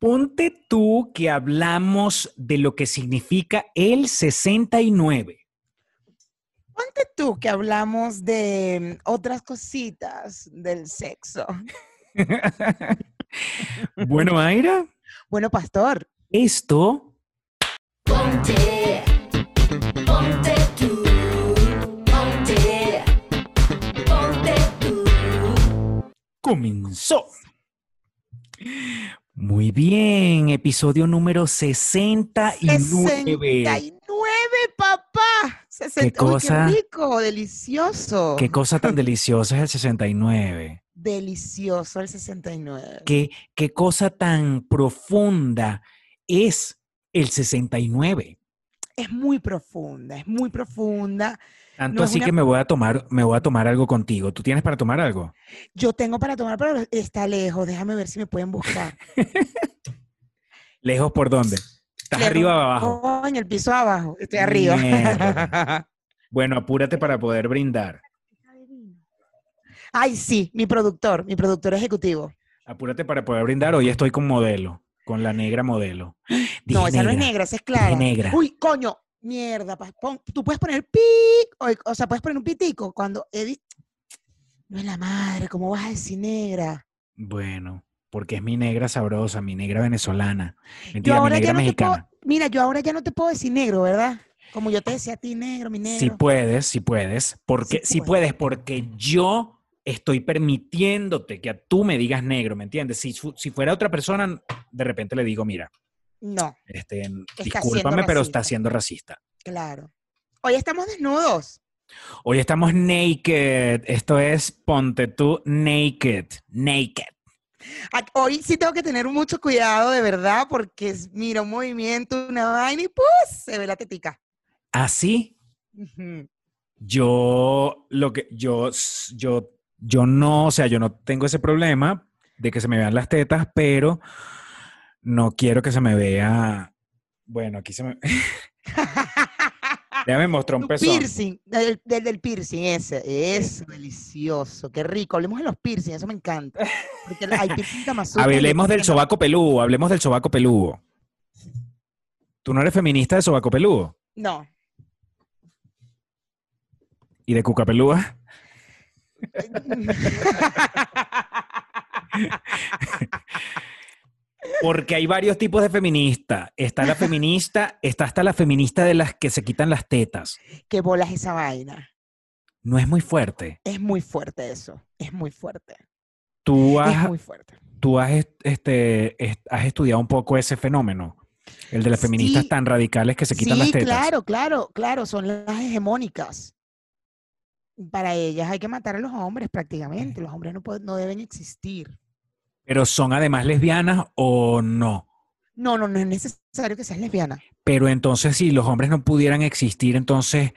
Ponte tú que hablamos de lo que significa el 69. Ponte tú que hablamos de mm, otras cositas del sexo. bueno, Mayra. Bueno, pastor. Esto. Ponte, ponte tú, ponte, ponte tú. Comenzó. Muy bien, episodio número 69. 69, papá. 60, ¿Qué cosa? Uy, qué rico, delicioso. Qué cosa tan deliciosa es el 69. Delicioso el 69. Qué, qué cosa tan profunda es el 69. Es muy profunda, es muy profunda. Tanto No así una- que me voy a tomar, me voy a tomar algo contigo. ¿Tú tienes para tomar algo? Yo tengo para tomar, pero está lejos. Déjame ver si me pueden buscar. ¿Lejos por dónde? ¿Estás Lejos. arriba o abajo? Oh, en el piso abajo. Estoy arriba. Mierda. Bueno, apúrate para poder brindar. Ay, sí, mi productor, mi productor ejecutivo. Apúrate para poder brindar. Hoy estoy con modelo, con la negra modelo. no, esa no es negra, esa es clara. negra. Uy, coño, mierda. pon- tú puedes poner pic, o, o sea, puedes poner un pitico cuando Eddie. No es la madre, ¿cómo vas a decir negra? Bueno, porque es mi negra sabrosa, mi negra venezolana. Yo mi negra ya no te mexicana. puedo, mira, yo ahora ya no te puedo decir negro, ¿verdad? Como yo te decía a ti negro, mi negro. Si puedes, si puedes. Porque, si puedes, porque yo estoy permitiéndote que a tú me digas negro, ¿me entiendes? Si fuera otra persona, de repente le digo, mira, No, este, discúlpame, pero está siendo racista. claro. Hoy estamos desnudos. Hoy estamos naked. Esto es Ponte tú naked. Naked. Hoy sí tengo que tener mucho cuidado, de verdad, porque mira, un movimiento, una vaina y pues se ve la tetica. Así, Ujú. yo lo que yo yo yo no, o sea, yo no tengo ese problema de que se me vean las tetas, pero no quiero que se me vea. Bueno, aquí se me. Ya me mostró un pezón. piercing, del, del, del piercing ese, es delicioso, qué rico. Hablemos de los piercing, eso me encanta. Porque hay Hablemos del sobaco peludo, hablemos del sobaco peludo. ¿Tú no eres feminista de sobaco peludo? No, ¿Y de cuca pelúa? Porque hay varios tipos de feministas. Está la feminista, está hasta la feminista de las que se quitan las tetas. qué bolas esa vaina. No es muy fuerte. Es muy fuerte eso, es muy fuerte. Tú Es has, muy fuerte. tú has, est- este, est- has estudiado un poco ese fenómeno. El de las feministas Sí. tan radicales que se quitan las Sí, tetas. claro, claro, claro, son las hegemónicas. Para ellas hay que matar a los hombres prácticamente. Los hombres no, pueden- no deben existir. Pero son además lesbianas o no. No, no, no es necesario que seas lesbiana. Pero entonces, si los hombres no pudieran existir, entonces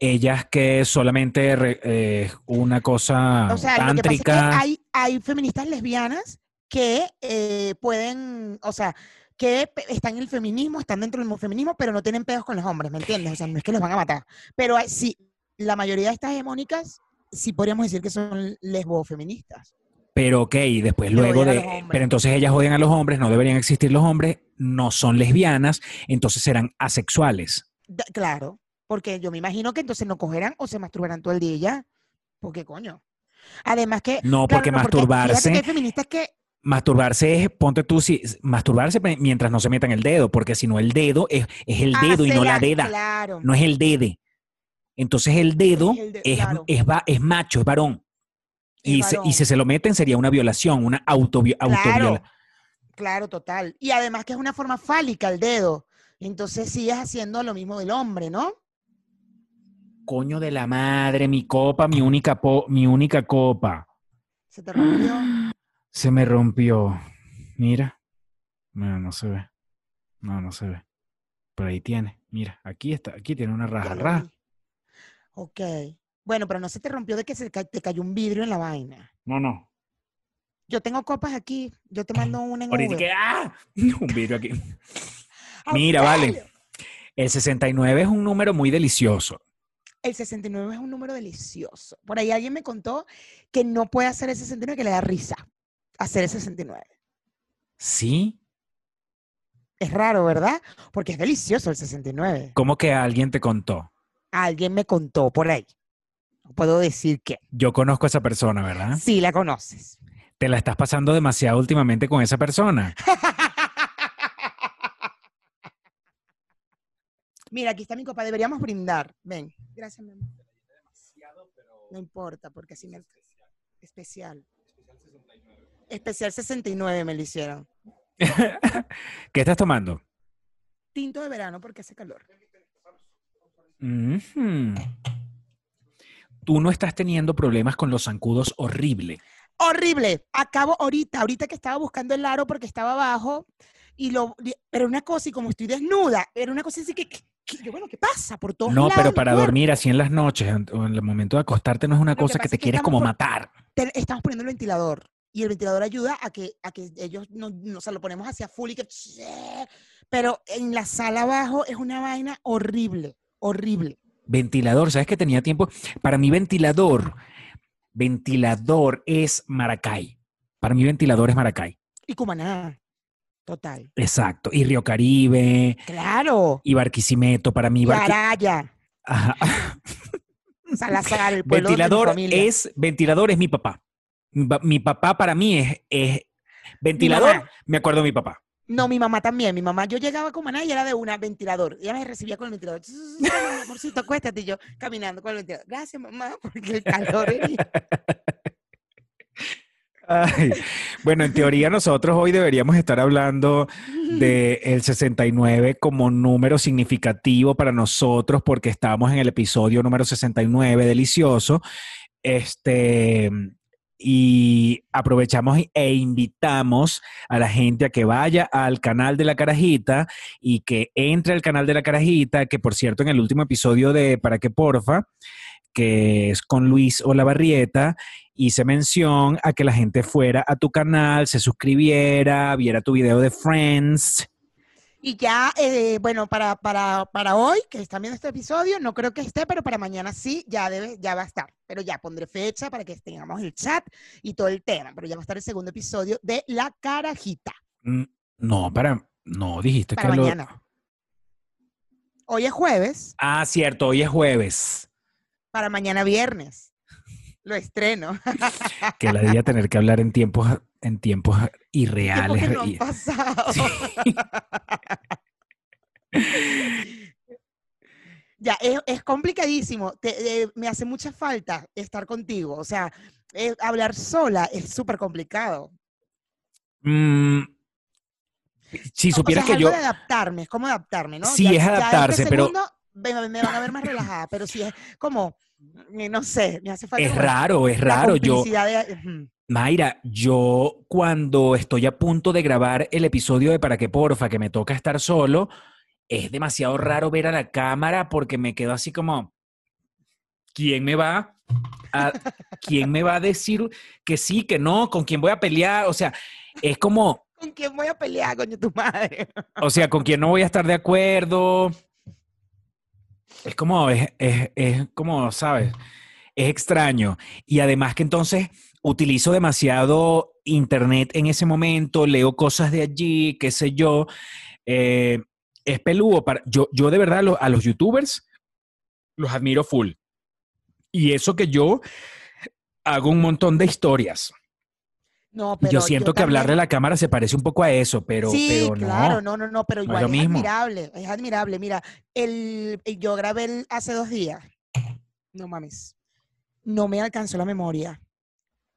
ellas que solamente re- eh, una cosa O sea, lo que pasa es que hay, hay feministas lesbianas que eh, pueden, o sea, que están en el feminismo, están dentro del feminismo, pero no tienen pedos con los hombres, ¿me entiendes? O sea, no es que los van a matar. Pero sí, la mayoría de estas hegemónicas, sí podríamos decir que son lesbofeministas. Pero ok, después luego de. Pero entonces ellas odian a los hombres, no deberían existir los hombres, no son lesbianas, entonces serán asexuales. Claro, porque yo me imagino que entonces no cogerán o se masturbarán todo el día ya. Porque coño. Además que. No, porque masturbarse. que hay feministas que. Masturbarse es, ponte tú, si, masturbarse mientras no se metan el dedo, porque si no el dedo es, es el dedo y Ah, no la deda, Claro. no es el dede. Entonces el dedo Es el de- es, claro. es, va- es macho, es varón. Y, se- y si se lo meten sería una violación, una autovio- Claro, autoviola- claro, total. Y además que es una forma fálica el dedo. Entonces sigues haciendo lo mismo del hombre, ¿no? Coño de la madre, mi copa, mi única, po- mi única copa. Se te rompió. Se me rompió. Mira. No, no se ve. No, no se ve. Pero ahí tiene. Mira, aquí está. Aquí tiene una raja. Raja. Ok. Bueno, pero no se te rompió de que se te cayó un vidrio en la vaina. No, no. Yo tengo copas aquí. Yo te mando una en Ahorita Uber. que. ¡Ah! Un vidrio aquí. Mira, vale. El 69 es un número muy delicioso. El 69 es un número delicioso. Por ahí alguien me contó que no puede hacer el 69, que le da risa hacer el 69. ¿Sí? Es raro, ¿verdad? Porque es delicioso el 69. ¿Cómo que alguien te contó? Alguien me contó por ahí. No puedo decir que. Yo conozco a esa persona, ¿verdad? Sí la conoces. Te la estás pasando demasiado últimamente con esa persona. Mira, aquí está mi copa. Deberíamos brindar. Ven. Gracias, mi amor. No importa, porque así me... Especial. Especial 69 me lo hicieron. ¿Qué estás tomando? Tinto de verano porque hace calor. Ujú. Tú no estás teniendo problemas con los zancudos horrible. Horrible. Acabo ahorita, ahorita que estaba buscando el aro porque estaba abajo. Y lo, pero una cosa, y como estoy desnuda, era una cosa así que, que- bueno, ¿qué pasa? Por todos No, lados pero para dormir así en las noches en- o en el momento de acostarte no es una Lo cosa que te quieres como por- matar. te- estamos poniendo el ventilador y el ventilador ayuda a que, a que ellos no, no- o sea, lo ponemos hacia full y que pero en la sala abajo es una vaina horrible, horrible. Ventilador, ¿sabes que tenía tiempo? Para mí ventilador, ventilador es Maracay. Para mí ventilador es Maracay. Y Cumaná, total. Exacto. Y Río Caribe, Claro. y Barquisimeto. Para mí Barqui- Araya, Ajá. Salazar, el pueblo de mi ventilador es ventilador es mi papá. Mi, pa- mi papá para mí es, es ventilador. Me acuerdo de mi papá. No, mi mamá también. Mi mamá, yo llegaba a Cumaná y era de una ventilador. Ella me recibía con el ventilador. Amorcito, acuéstate. Y yo caminando con el ventilador. Gracias, mamá, porque el calor. Ay, Bueno, en teoría nosotros hoy deberíamos estar hablando del el 69 como número significativo para nosotros porque estamos en el episodio número 69, delicioso. Este, y aprovechamos e invitamos a la gente a que vaya al canal de la carajita y que entre al canal de la carajita, que por cierto en el último episodio de Para qué porfa, que es con Luis Olavarrieta, hice mención a que la gente fuera a tu canal, se suscribiera, viera tu video de Friends. Y ya, eh, bueno, para, para, para hoy, que están viendo este episodio, no creo que esté, pero para mañana sí, ya, debe, ya va a estar. Pero ya pondré fecha para que tengamos el chat y todo el tema. Pero ya va a estar el segundo episodio de La Carajita. Mm, No, para, no, dijiste Para que lo... mañana. Hoy es jueves, Ah, cierto, hoy es jueves. para mañana viernes. Lo estreno. Que la debía tener que hablar en tiempos, en tiempos irreales. no han pasado. Sí. Ya, es, es complicadísimo. Te- eh, me hace mucha falta estar contigo. O sea, eh, hablar sola es súper complicado. Mm, si O- o supieras sea, es que algo yo... de adaptarme, es como adaptarme, ¿no? Sí, Ya- es ya este adaptarse, pero- segundo me, me van a ver más relajada, pero sí es como, eh, no sé, me hace falta Es raro, es raro. Yo, de-. Mayra, yo cuando estoy a punto de grabar el episodio de Para qué porfa, que me toca estar solo, es demasiado raro ver a la cámara porque me quedo así como, ¿quién me va a, quién me va a decir que sí, que no, con quién voy a pelear? O sea, es como, ¿Con quién voy a pelear, coño, tu madre? o sea, con quién no voy a estar de acuerdo. Es como, es, es, es como, ¿sabes? Es extraño. Y además que entonces utilizo demasiado internet en ese momento, leo cosas de allí, qué sé yo. Eh, es peludo. Para, yo, yo de verdad lo- a los youtubers los admiro full. Y eso que yo hago un montón de historias. No, pero yo siento que hablarle a también- la cámara se parece un poco a eso, pero, sí, pero no. claro, no, no, no, pero no es igual es, mismo. admirable, es admirable. Mira, el, el- yo grabé el- hace dos días. No mames. No me alcanzó la memoria.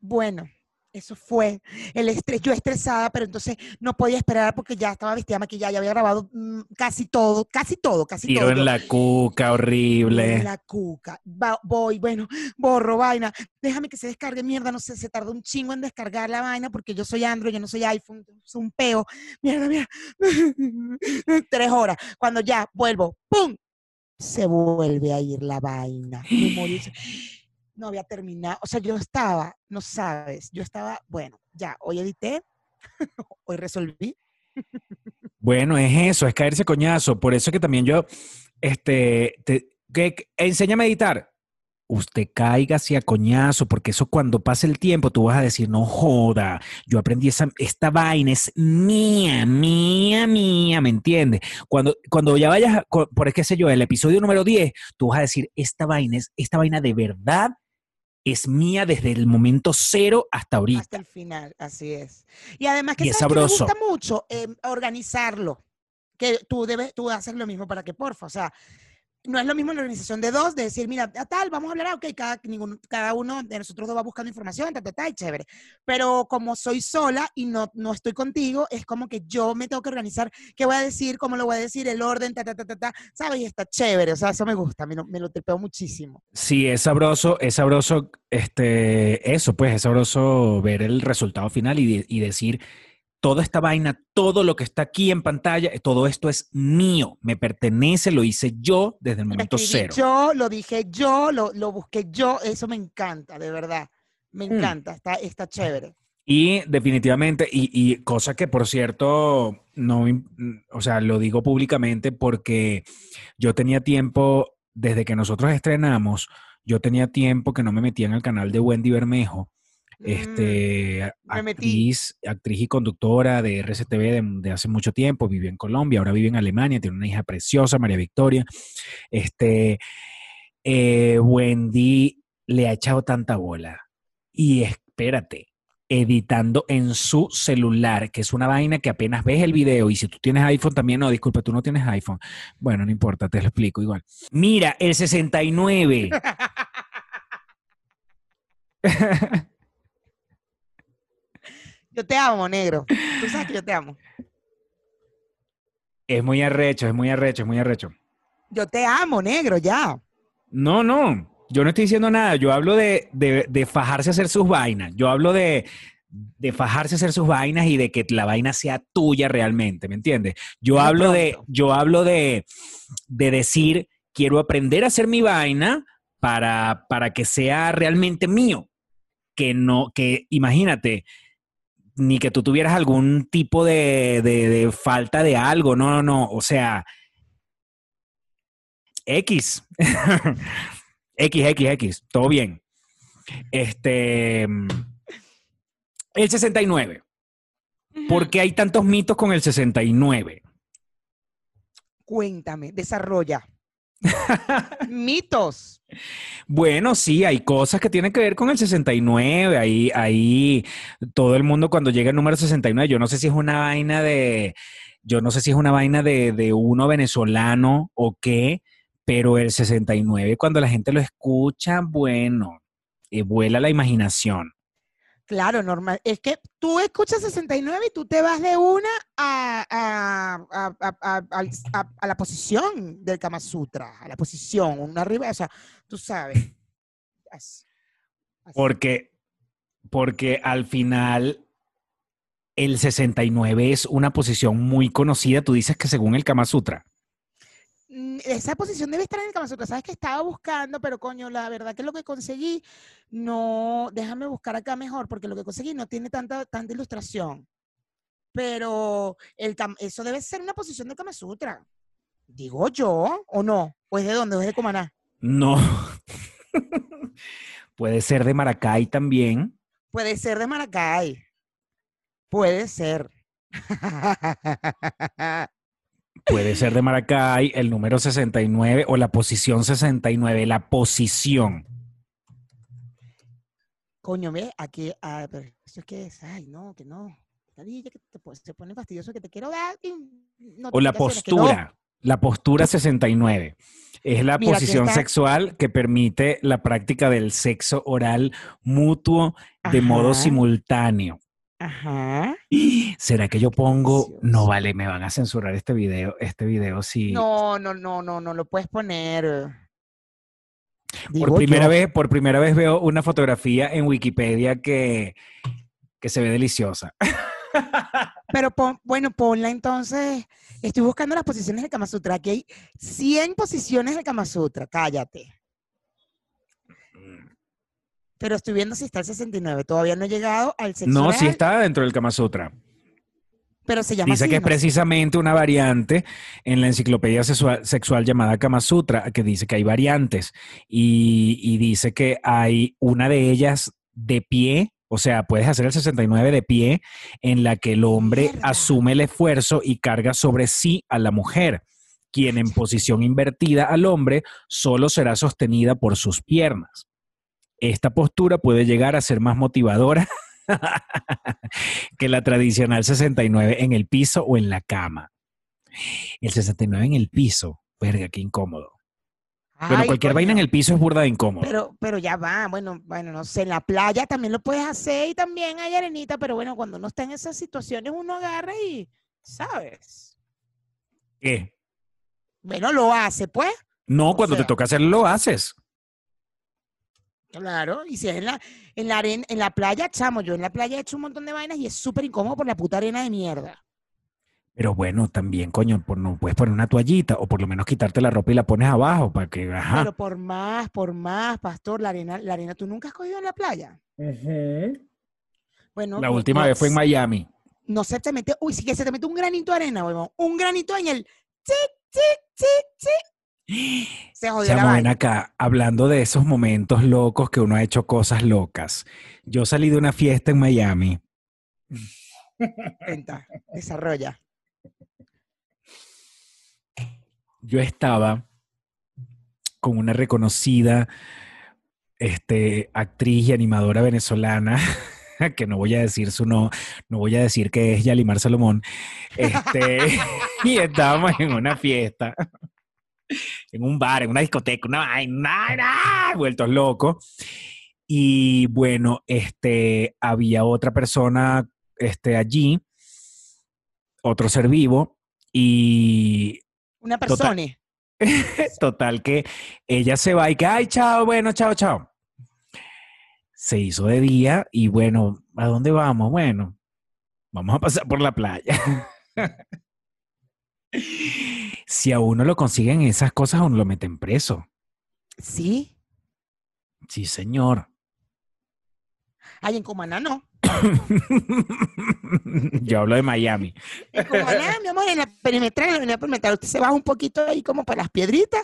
Bueno, eso fue el estrés. Yo estresada, pero entonces no podía esperar porque ya estaba vestida maquillada, ya había grabado mm, casi todo, casi todo, casi Tiro todo. en la cuca, horrible. La cuca. Va- voy, bueno, borro vaina. Déjame que se descargue mierda. No sé, se tardó un chingo en descargar la vaina porque yo soy Android, yo no soy iPhone, es un peo. Mierda, mierda. Tres horas. Cuando ya vuelvo, ¡pum! Se vuelve a ir la vaina. Me morí. No había terminado. O sea, yo estaba, no sabes, yo estaba, bueno, ya, hoy edité, hoy resolví. Bueno, es eso, es caerse coñazo. Por eso que también yo, este, te, que, enséñame a editar. usted caiga hacia coñazo, porque eso cuando pase el tiempo tú vas a decir, no joda, yo aprendí esa, esta vaina es mía, mía, mía, ¿me entiendes? Cuando, cuando ya vayas, por qué sé yo, el episodio número 10, tú vas a decir, esta vaina es, esta vaina de verdad es mía desde el momento cero hasta ahorita. Hasta el final, así es. Y además que Y es ¿sabes qué me gusta mucho Eh, organizarlo. Que tú debes, tú haces lo mismo para que porfa. O sea, no es lo mismo la organización de dos, de decir, mira, a tal, vamos a hablar, ah, ok, cada, cada uno de nosotros dos va buscando información, ta, ta, ta, y chévere. Pero como soy sola y no, no estoy contigo, es como que yo me tengo que organizar qué voy a decir, cómo lo voy a decir, el orden, ta, ta, ta, ta, ta, ¿sabes? Y está chévere, o sea, eso me gusta, me me lo tripeo muchísimo. Sí, es sabroso, es sabroso, este, eso, pues, es sabroso ver el resultado final y, de- y decir, toda esta vaina, todo lo que está aquí en pantalla, todo esto es mío, me pertenece, lo hice yo desde el momento cero. Yo lo dije yo, lo, lo busqué yo, eso me encanta, de verdad. Me Mm. encanta, está, está chévere. Y definitivamente, y, y cosa que por cierto, no, o sea, lo digo públicamente porque yo tenía tiempo, desde que nosotros estrenamos, yo tenía tiempo que no me metía en el canal de Wendy Bermejo. Mm, este, metí. actriz, actriz y conductora de RCTV de, de hace mucho tiempo, vivió en Colombia, ahora vive en Alemania, tiene una hija preciosa, María Victoria. Este, eh, Wendy le ha echado tanta bola. Y espérate, editando en su celular, que es una vaina que apenas ves el video, y si tú tienes iPhone también, no, disculpa, tú no tienes iPhone. Bueno, no importa, te lo explico igual. Mira, el 69. Yo te amo, negro. Tú sabes que yo te amo. es muy arrecho, es muy arrecho, es muy arrecho. Yo te amo, negro, ya. No, no, yo no estoy diciendo nada. Yo hablo de, de- de fajarse a hacer sus vainas. Yo hablo de, de fajarse a hacer sus vainas y de que la vaina sea tuya realmente, ¿me entiendes? Yo hablo de, yo hablo de, de decir, quiero aprender a hacer mi vaina para, para que sea realmente mío. Que no, que imagínate, ni que tú tuvieras algún tipo de, de- de falta de algo, no, no, no, o sea, X. X, X, X, todo bien. Este, el 69. ¿Por qué hay tantos mitos con el 69? Cuéntame, desarrolla. Mitos. Bueno, sí, hay cosas que tienen que ver con el 69. Ahí, ahí, todo el mundo cuando llega el número 69, yo no sé si es una vaina de, yo no sé si es una vaina de, de uno venezolano o qué, pero el 69, cuando la gente lo escucha, bueno, eh, vuela la imaginación. Claro, normal. Es que tú escuchas 69 y tú te vas de una a, a- a- a- la posición del Kama Sutra, a la posición, una arriba, o sea, tú sabes. Porque, porque al final el 69 es una posición muy conocida. Tú dices que según el Kama Sutra. Mm, Esa posición debe estar en el Kama Sutra. Sabes que estaba buscando, pero coño, la verdad que lo que conseguí, no, déjame buscar acá mejor, porque lo que conseguí no tiene tanta, tanta ilustración. Pero el, eso debe ser una posición del Kama Sutra. Digo yo, ¿o no? ¿O es de dónde? ¿O es de Cumaná? No. Puede ser de Maracay también. Puede ser de Maracay. Puede ser. Puede ser de Maracay, el número 69 o la posición 69, la posición. Coño, ve, aquí, ah, pero eso es que es, ay, no, que no. Que te se pone fastidioso que te quiero dar. y O la que no. postura. La postura 69. Es la Mira, posición sexual que permite la práctica del sexo oral mutuo de modo Ajá. simultáneo. Ajá. ¿Será que yo pongo? No vale, me van a censurar este video, este video sí. No, no, no, no, no lo puedes poner. por primera yo. vez, por primera vez veo una fotografía en Wikipedia que, que se ve deliciosa. Pero pon- bueno, ponla entonces. Estoy buscando las posiciones del Kama Sutra. Aquí hay 100 posiciones del Kama Sutra. Cállate. Pero estoy viendo si está el 69. Todavía no he llegado al sexo No, sí oral. está dentro del Kama Sutra. Pero se llama Dice así, que es no precisamente una variante en la enciclopedia sexual, sexual llamada Kama Sutra, que dice que hay variantes y, y dice que hay una de ellas de pie, o sea, puedes hacer el 69 de pie, en la que el hombre Mierda. asume el esfuerzo y carga sobre sí a la mujer, quien en posición invertida al hombre solo será sostenida por sus piernas. Esta postura puede llegar a ser más motivadora que la tradicional 69 en el piso o en la cama. El 69 en el piso, verga, qué incómodo. Ay, cualquier vaina en el piso es burda de incómodo. Pero, pero ya va, bueno, bueno, no sé, en la playa también lo puedes hacer y también hay arenita, pero bueno, cuando uno está en esas situaciones uno agarra y, ¿sabes? ¿Qué? Bueno, lo hace, pues. No, O cuando te toca hacerlo, lo haces. Claro, y si es en la, en la arena, en la playa, chamo, yo en la playa he hecho un montón de vainas y es súper incómodo por la puta arena de mierda. Pero bueno, también, coño, por, no puedes poner una toallita o por lo menos quitarte la ropa y la pones abajo para que, ajá. Pero por más, por más, pastor, la arena, la arena, ¿tú nunca has cogido en la playa? Bueno, la última no vez fue en Miami. No se te mete, uy, sí que se te mete un granito de arena, huevón. Un granito en el tic, tic, tic, tic. Se jodió la Chamo, ven vaina. acá, hablando de esos momentos locos que uno ha hecho cosas locas. Yo salí de una fiesta en Miami. Cuenta, desarrolla. Yo estaba con una reconocida este, actriz y animadora venezolana, que no voy a decir su no, no voy a decir que es Yalimar Salomón, este, y estábamos en una fiesta, en un bar, en una discoteca, una vaina, vaina, vueltos locos. Y bueno, este, había otra persona este, allí, otro ser vivo, y Una Total. persona. Total que ella se va y que, ay, chao, bueno, chao, chao. Se hizo de día y bueno, ¿a dónde vamos? Bueno, vamos a pasar por la playa. si a uno lo consiguen esas cosas, a uno lo meten preso. Sí. Sí, señor. Ay, en Cumaná no. Yo hablo de Miami. En Cumaná, mi amor, en la perimetral, en la perimetral, usted se baja un poquito ahí como para las piedritas.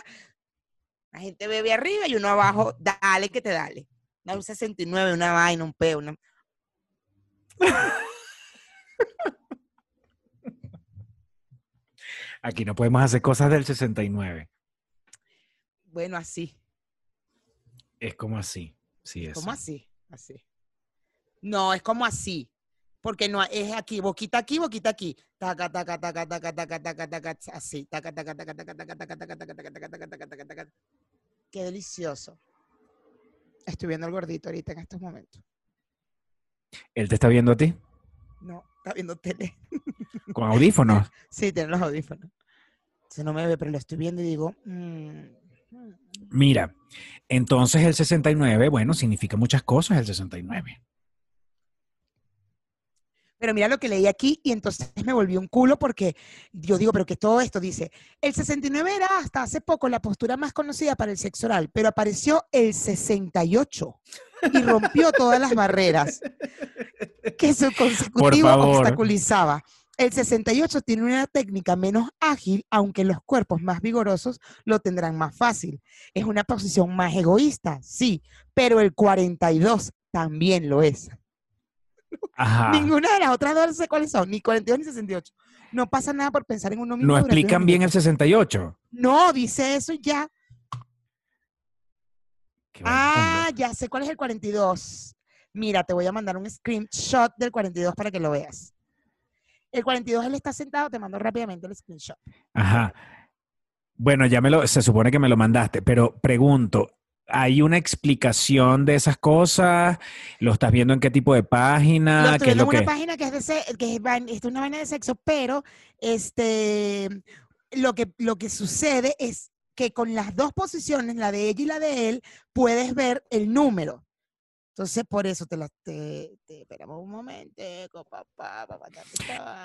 La gente bebe arriba y uno abajo, dale que te dale. Una un 69, una vaina, un peo, una... Aquí no podemos hacer cosas del 69. Bueno, así. Es como así. Sí, es. ¿Cómo así? Así. No, es como así. Porque no es aquí, boquita aquí, boquita aquí. Taca, taca, taca, taca, taca, taca, taca, así. Taca, taca, taca, taca, taca, taca, taca, taca, taca, taca, taca, taca, taca, taca. Qué delicioso. Estoy viendo al gordito ahorita en estos momentos. ¿Él te está viendo a ti? No, está viendo tele. Con audífonos. Sí, tiene los audífonos. Se no me ve, pero lo estoy viendo y digo, mm, mm. Mira, entonces el 69, bueno, significa muchas cosas el 69. Pero mira lo que leí aquí y entonces me volvió un culo porque yo digo, pero que todo esto dice, el 69 era hasta hace poco la postura más conocida para el sexo oral, pero apareció el 68 y rompió todas las barreras que su consecutivo obstaculizaba. El 68 tiene una técnica menos ágil, aunque los cuerpos más vigorosos lo tendrán más fácil. Es una posición más egoísta, sí, pero el 42 también lo es. Ajá. Ninguna de las otras dos no sé cuáles son, ni 42 ni 68. No pasa nada por pensar en uno mismo. No explican bien el minutos. 68. No, dice eso ya. Ah, ya sé cuál es el 42. Mira, te voy a mandar un screenshot del 42 para que lo veas. El 42 él está sentado, te mando rápidamente el screenshot. Ajá. Bueno, ya me lo, se supone que me lo mandaste, pero pregunto, ¿hay una explicación de esas cosas? ¿Lo estás viendo en qué tipo de página? estoy ¿Qué es lo en una página que es de se- que es, vain- es una vaina de sexo, pero este lo que, lo que sucede es que con las dos posiciones, la de ella y la de él, puedes ver el número. Entonces, por eso te la te, te- esperamos un momento, papá, papá,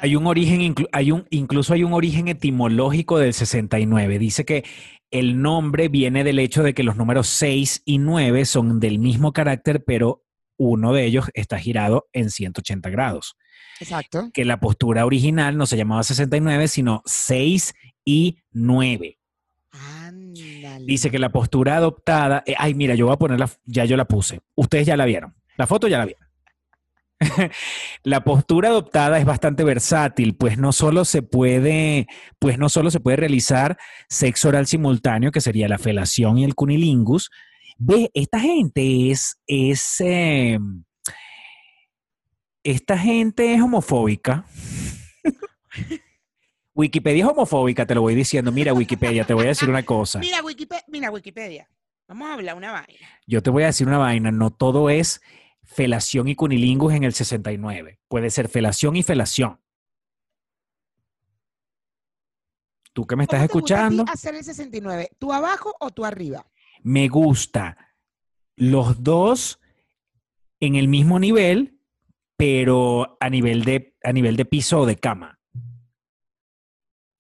Hay un origen, inclu- hay un, incluso hay un origen etimológico del 69. Dice que el nombre viene del hecho de que los números 6 y 9 son del mismo carácter, pero uno de ellos está girado en 180 grados. Exacto. que la postura original no se llamaba 69, sino 6 y 9. Dice que la postura adoptada, eh, ay, mira, yo voy a ponerla, ya yo la puse. Ustedes ya la vieron. La foto ya la vieron. la postura adoptada es bastante versátil, pues no solo se puede, pues no solo se puede realizar sexo oral simultáneo, que sería la felación y el cunilingus. Ve, esta gente es, es eh, esta gente es homofóbica. Wikipedia es homofóbica, te lo voy diciendo. Mira, Wikipedia, te voy a decir una cosa. Mira, Wikipedia, mira, Wikipedia. Vamos a hablar una vaina. Yo te voy a decir una vaina, no todo es felación y cunilingus en el 69. Puede ser felación y felación. Tú que me estás ¿Cómo te gusta a ti escuchando, hacer el 69? ¿Tú abajo o tú arriba? me gusta los dos en el mismo nivel, pero a nivel de, a nivel de piso o de cama.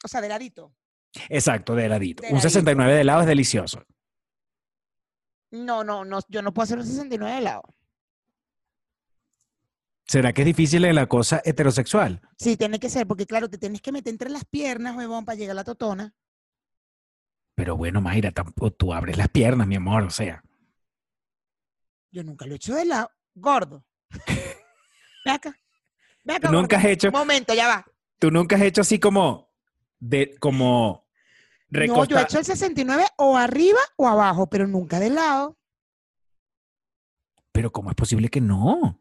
O sea, de ladito. Exacto, de ladito. De Un ladito. 69 de lado es delicioso. No, no, no, yo no puedo hacer un 69 de lado. ¿Será que es difícil en la cosa heterosexual? Sí, tiene que ser, porque claro, te tienes que meter entre las piernas, huevón, para llegar a la totona. Pero bueno, Mayra, tampoco tú abres las piernas, mi amor, o sea. Yo nunca lo he hecho de lado. Gordo. Ve acá. Ve acá. ¿Tú nunca has hecho, Un momento, ya va. tú nunca has hecho así como de, como No, yo he hecho el 69 o arriba o abajo, pero nunca de lado. Pero ¿cómo es posible que no?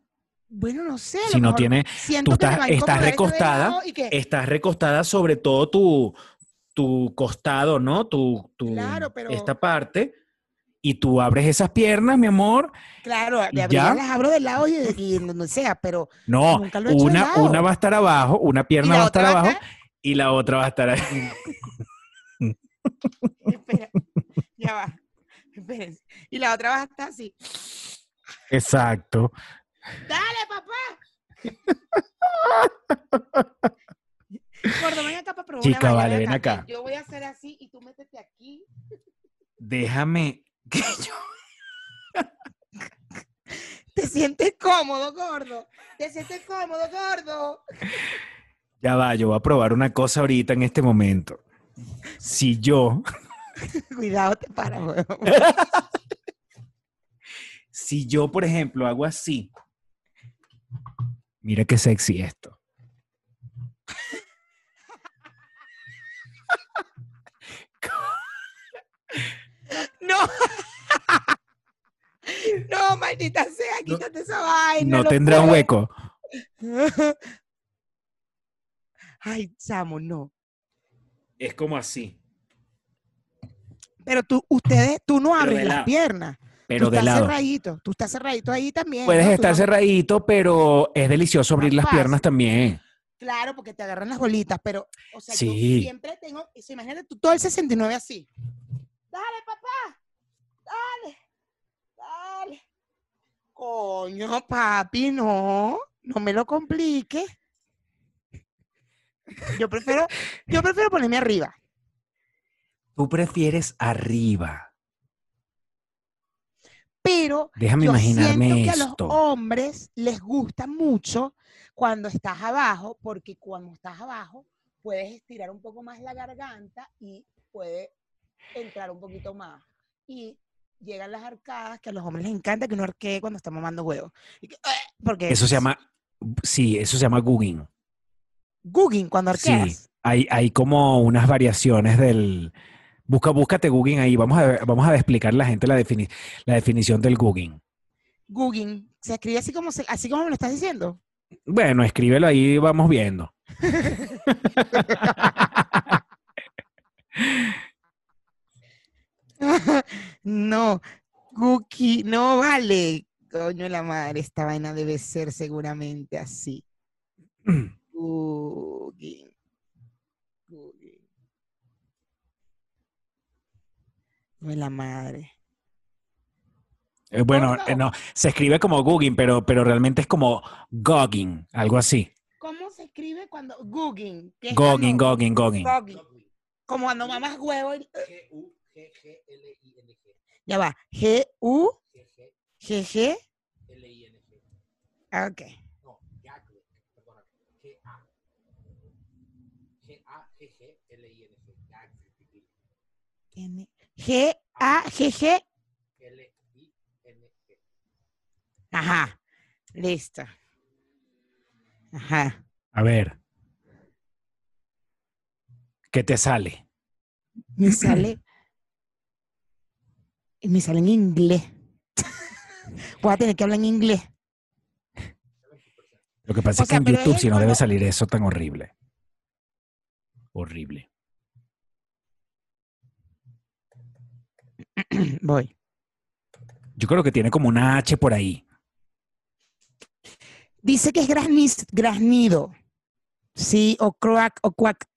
Bueno, no sé. Si no tiene, tú estás- estás recostada, lado y que- estás recostada sobre todo tu, tu costado, ¿no? Tu, tu Claro, pero- esta parte. Y tú abres esas piernas, mi amor. Claro, de ¿Y abrir ya? las abro de lado y, y en donde sea, pero No, Nunca lo he hecho de una, lado. una va a estar abajo, una pierna va a estar abajo y la otra va a estar ahí. Espera, ya va. Espérense. Y la otra va a estar así. Exacto. ¡Dale, papá! Gordo, ven acá para probar Chica, una vale, ven acá. Yo voy a hacer así y tú métete aquí. Déjame que yo. ¿Te sientes cómodo, gordo? ¿Te sientes cómodo, gordo? Ya va, yo voy a probar una cosa ahorita en este momento. Si yo, Cuidado, te para, si yo, por ejemplo, hago así. Mira qué sexy esto. ¡No! ¡No, maldita sea! ¡Quítate esa vaina! No tendrá un puedo. hueco. Ay, chamo, no. Es como así, Pero tú, ustedes, tú no abres las piernas. pero tú de estás lado. cerradito. Tú estás cerradito ahí también. Puedes ¿no? Tú estar no- cerradito, pero es delicioso abrir las piernas también. Claro, porque te agarran las bolitas, pero, o sea, yo Sí. siempre tengo, imagínate tú todo el 69 así. Dale, papá, dale, dale. Coño, papi, no, no me lo complique. Yo prefiero, yo prefiero ponerme arriba. Tú prefieres arriba. Pero Déjame yo imaginarme siento que a los esto. hombres les gusta mucho cuando estás abajo, porque cuando estás abajo puedes estirar un poco más la garganta y puede entrar un poquito más. Y llegan las arcadas, que a los hombres les encanta que uno arquee cuando está mamando huevos. "Eh", porque Eso se llama, sí, eso se llama googing. Googing cuando arqueas. Sí, hay, hay como unas variaciones del... Busca, búscate googing ahí. Vamos a, vamos a explicar a la gente la, defini- la definición del googing. Googing. Se escribe así como, se- así como me lo estás diciendo. Bueno, escríbelo ahí, vamos viendo. no, Cookie, no vale. Coño la madre, esta vaina debe ser seguramente así. Cookie. Coño de la madre. Eh, bueno, eh, no, se escribe como googing, pero, pero realmente es como gogging, algo así. ¿Cómo se escribe cuando cuando- gogging, gogging. Gogging. Como cuando mamas huevo. y- Ya va. G U G G. Ah, Ok. N- G A G G. Ajá. Listo. Ajá. A ver. ¿Qué te sale? Me sale. Me sale en inglés. Voy a tener que hablar en inglés. Lo que pasa O es que en YouTube si no debe salir eso tan horrible. Horrible. Voy. Yo creo que tiene como una H por ahí. Dice que es graniz- graznido. Sí, o crack o cuac.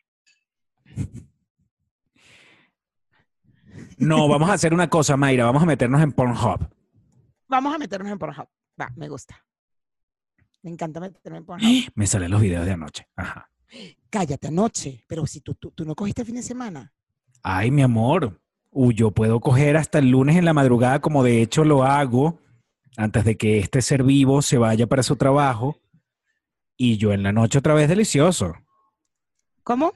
No, vamos a hacer una cosa, Mayra. Vamos a meternos en Pornhub. Vamos a meternos en Pornhub. Va, me gusta. Me encanta meterme en Pornhub. Me salen los videos de anoche. Ajá. Cállate anoche. Pero si tú, tú, tú no cogiste el fin de semana. Ay, mi amor. Uy, yo puedo coger hasta el lunes en la madrugada, como de hecho lo hago, antes de que este ser vivo se vaya para su trabajo. Y yo en la noche otra vez delicioso. ¿Cómo?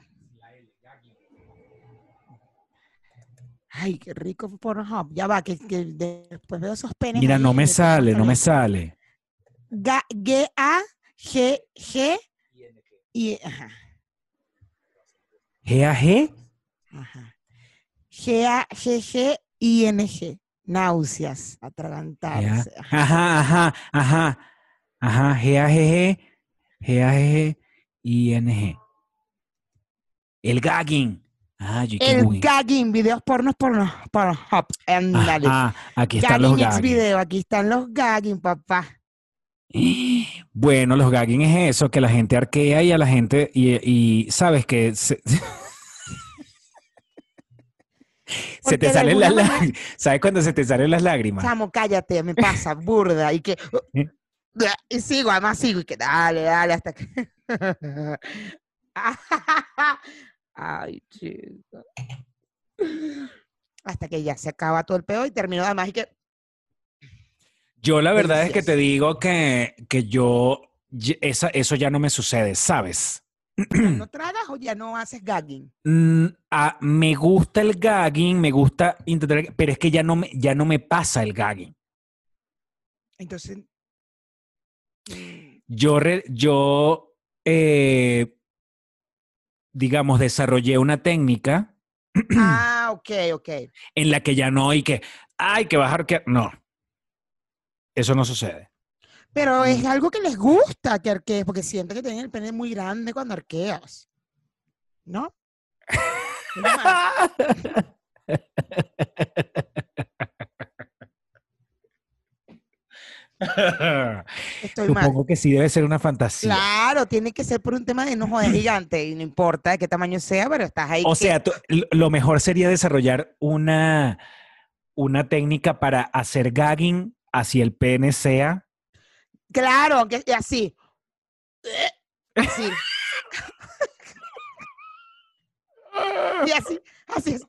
Ay, qué rico Pornhub. Ya va, que, que después veo esos penes. Mira, ahí no me sale, no me sale. Ga- G-A-G-G. Y, ajá, ¿G-A-G? ajá. G-A-G-G-I-N-G. Náuseas, atragantarse. ajá. Ajá, ajá, ajá. G-A-G-G. G-A-G-G-I-N-G. El gagging. Ah, El gagging, videos pornos, porno, Pornhub. Ándale. Ajá, aquí están los Gagging X gagging. video, aquí están los gagging, papá. Bueno, los gagging es eso, que la gente arquea y a la gente, y, y sabes que se, se te salen las lágrimas. ¿Sabes cuando se te salen las lágrimas? Chamo, cállate, me pasa, burda. Y que. ¿Eh? Y sigo, además sigo, y que dale, dale, hasta que. Ay, chico. Hasta que ya se acaba todo el peo y terminó, además, y que. Yo la verdad es que te digo que, que yo, esa, eso ya no me sucede, ¿sabes? ¿Ya ¿No tragas o ya no haces gagging? Mm, ah, me gusta el gagging, me gusta intentar, pero es que ya no me, ya no me pasa el gagging. Entonces. mm, Yo, re- yo eh, digamos, desarrollé una técnica Ah, ok, ok. en la que ya no hay que, hay que bajar, que no. Eso no sucede. Pero Mm. es algo que les gusta que arquees, porque sienten que tienen el pene muy grande cuando arqueas. ¿No? Estoy mal. Supongo que sí debe ser una fantasía. Claro, tiene que ser por un tema de no joder gigante y no importa de qué tamaño sea, pero estás ahí. O que- sea, tú- lo- mejor sería desarrollar una, una técnica para hacer gagging así el pene sea. Claro, y así. Así. y así, así es.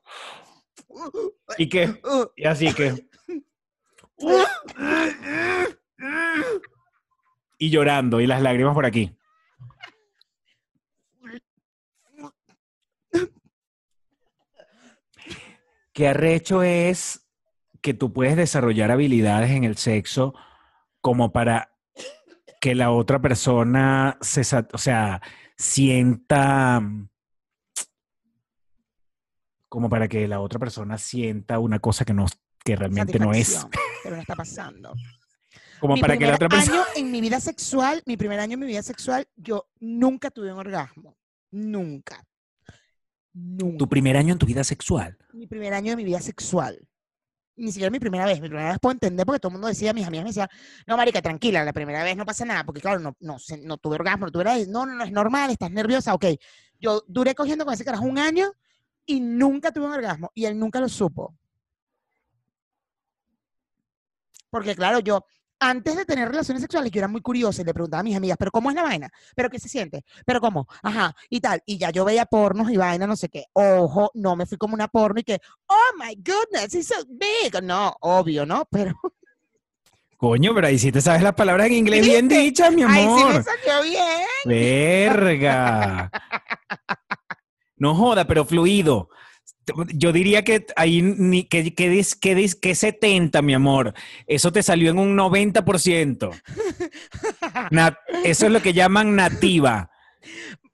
Y que, Uh, y así que. Y llorando, y las lágrimas por aquí. Qué arrecho es que tú puedes desarrollar habilidades en el sexo como para que la otra persona se, o sea, sienta como para que la otra persona sienta una cosa que no que realmente no es, Pero no está pasando. como mi para que la otra persona año en mi vida sexual, mi primer año en mi vida sexual, yo nunca tuve un orgasmo. Nunca. Nunca. tu primer año en tu vida sexual. mi primer año de mi vida sexual. Ni siquiera mi primera vez. Mi primera vez puedo entender porque todo el mundo decía, mis amigas me decían, no, marica, tranquila, la primera vez no pasa nada, porque claro, no, no, no tuve orgasmo, no tuve nada. No, no, no, es normal, estás nerviosa, ok. Yo duré cogiendo con ese carajo un año y nunca tuve un orgasmo y él nunca lo supo. Porque claro, yo antes de tener relaciones sexuales, yo era muy curiosa y le preguntaba a mis amigas, pero ¿cómo es la vaina? ¿Pero qué se siente? ¿Pero cómo? Ajá, y tal. Y ya yo veía pornos y vaina, no sé qué. Ojo, no me fui como una porno y que, oh my goodness, he's so big. No, obvio, ¿no? Pero Coño, pero ahí sí te sabes las palabras en inglés bien dichas, mi ahí sí me amor. salió bien. Verga. No joda, pero fluido. Yo diría que ahí ni que, que, que, que 70, mi amor. Eso te salió en un 90%. Na- eso es lo que llaman nativa.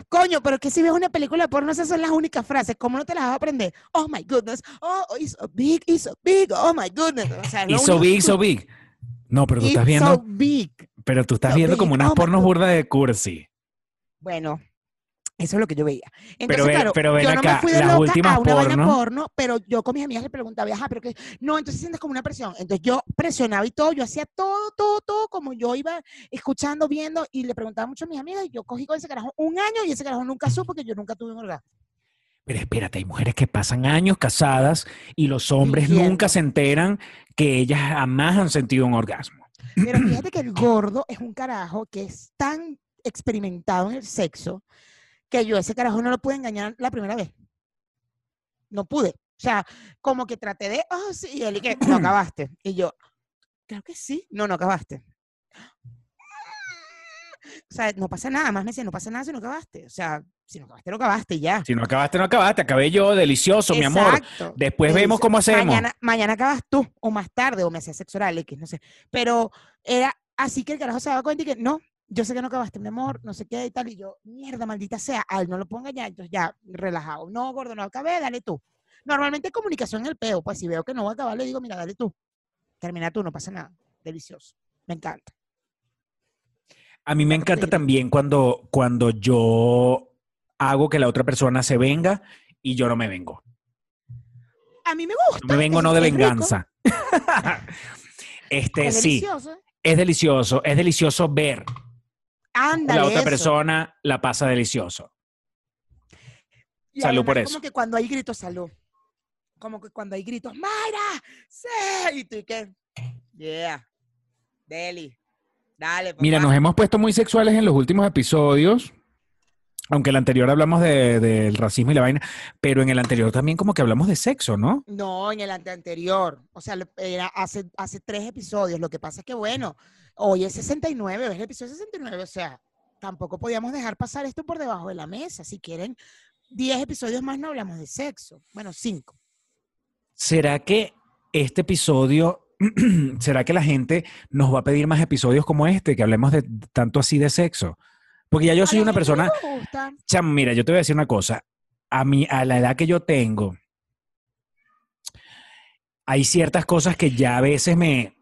Coño, pero que si ves una película porno, esas son las únicas frases. ¿Cómo no te las vas a aprender? Oh my goodness. Oh, it's so big, it's so big. Oh my goodness. O sea, so big, so big. No, pero tú It's estás viendo, so big. pero tú estás so viendo big. como unas Oh pornos burdas de cursi. Bueno, eso es lo que yo veía. Entonces, Pero claro, pero ven yo no acá, me fui de las loca a una vaina porno- porno, pero yo con mis amigas le preguntaba, ajá, pero que no, entonces sientes como una presión. Entonces yo presionaba y todo, yo hacía todo, todo, todo como yo iba escuchando, viendo y le preguntaba mucho a mis amigas y yo cogí con ese carajo un año y ese carajo nunca supo porque yo nunca tuve un orgasmo. Pero espérate, hay mujeres que pasan años casadas y los hombres nunca se enteran que ellas jamás han sentido un orgasmo. Pero fíjate que el gordo es un carajo que es tan experimentado en el sexo que yo ese carajo no lo pude engañar la primera vez. No pude. O sea, como que traté de, oh, sí, y él y que, no acabaste. Y yo, creo que sí, no, no acabaste. O sea, no pasa nada, más me decía, no pasa nada si no acabaste. O sea, si no acabaste, no acabaste ya. Si no acabaste, no acabaste. Acabé yo, delicioso, mi amor. Después vemos cómo hacemos. Mañana, mañana acabas tú, o más tarde, o me hacías sexo oral, X, no sé. Pero era así que el carajo se daba cuenta y que no, yo sé que no acabaste, mi amor, no sé qué y tal. Y yo, mierda, maldita sea, al no lo ponga ya, entonces ya, relajado. No, gordo, no acabé, dale tú. Normalmente comunicación en el peo, pues si veo que no va a acabar, le digo, mira, dale tú. Termina tú, no pasa nada. Delicioso. Me encanta. A mí me encanta también cuando, cuando yo hago que la otra persona se venga y yo no me vengo. A mí me gusta. No me vengo no de venganza. este es sí, es delicioso, es delicioso ver Ándale, la otra eso. persona la pasa delicioso. Y Salud por eso. Como que cuando hay gritos, salud. Como que cuando hay gritos, Mayra, sí. Y tú, ¿y qué? Yeah. Deli. Dale, papá. Mira, nos hemos puesto muy sexuales en los últimos episodios. Aunque el anterior hablamos de- del racismo y la vaina, pero en el anterior también como que hablamos de sexo, ¿no? No, en el ante- anterior. O sea, era hace, hace tres episodios. Lo que pasa es que, bueno, hoy es 69, es el episodio 69. O sea, tampoco podíamos dejar pasar esto por debajo de la mesa. Si quieren 10 episodios más, no hablamos de sexo. Bueno, 5. ¿Será que este episodio, será que la gente nos va a pedir más episodios como este, que hablemos de tanto así de sexo? Porque ya yo soy una persona, chamo, mira, yo te voy a decir una cosa, a mí, a la edad que yo tengo, hay ciertas cosas que ya a veces me,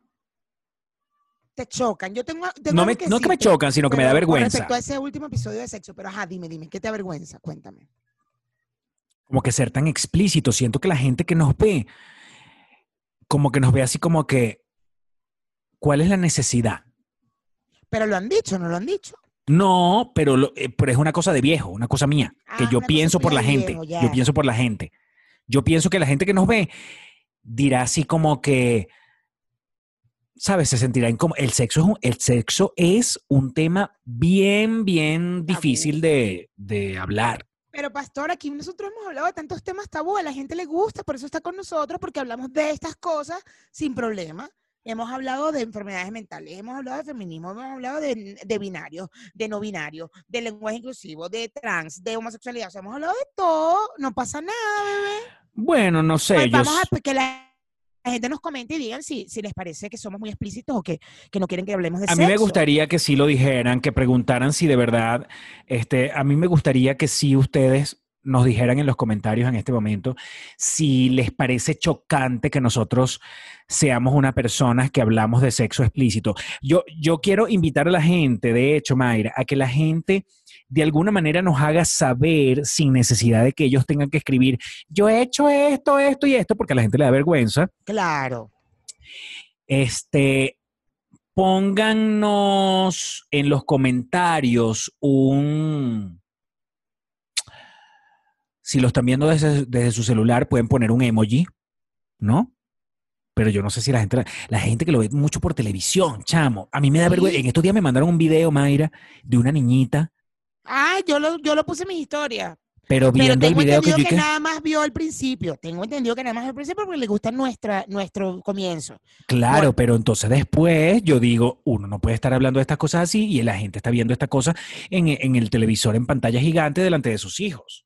Te chocan. Yo tengo, tengo no, me, que no que me chocan, sino que me da vergüenza. respecto a ese último episodio de sexo, pero ajá, dime, dime, ¿qué te avergüenza? Cuéntame. Como que ser tan explícito, siento que la gente que nos ve, como que nos ve así como que, ¿cuál es la necesidad? Pero lo han dicho, ¿no lo han dicho? No, pero, lo- eh, pero es una cosa de viejo, una cosa mía, que Ah, yo una cosa pienso por la gente. viejo, Yo pienso por la gente. Yo pienso que la gente que nos ve dirá así como que, ¿sabes? Se sentirá incómodo. El sexo es un, el sexo es un tema bien, bien difícil de, de hablar. Pero pastor, aquí nosotros hemos hablado de tantos temas tabú, a la gente le gusta, por eso está con nosotros, porque hablamos de estas cosas sin problema. Hemos hablado de enfermedades mentales, hemos hablado de feminismo, hemos hablado de, de binarios, de no binarios, de lenguaje inclusivo, de trans, de homosexualidad. O sea, hemos hablado de todo, no pasa nada, bebé. Bueno, no sé. Pues yo vamos a que la, la gente nos comente y digan si, si les parece que somos muy explícitos o que, que no quieren que hablemos de A mí me sexo. gustaría que sí lo dijeran, que preguntaran si de verdad, este, a mí me gustaría que sí ustedes nos dijeran en los comentarios en este momento si les parece chocante que nosotros seamos una persona que hablamos de sexo explícito. Yo, yo quiero invitar a la gente, de hecho, Mayra, a que la gente de alguna manera nos haga saber sin necesidad de que ellos tengan que escribir, yo he hecho esto, esto y esto, porque a la gente le da vergüenza. Claro. Este, pónganos en los comentarios un... Si lo están viendo desde, desde su celular, pueden poner un emoji, ¿no? Pero yo no sé si la gente, la gente que lo ve mucho por televisión, chamo. A mí me da vergüenza. En estos días me mandaron un video, Mayra, de una niñita, Ah, yo lo, yo lo puse en mi historia. pero Pero viendo el tengo video que entendido yo que, que... nada más vio al principio. Tengo entendido que nada más al principio porque le gusta nuestra, nuestro comienzo. Claro, Bueno. pero entonces después yo digo, uno no puede estar hablando de estas cosas así y la gente está viendo esta cosa en, en el televisor en pantalla gigante delante de sus hijos.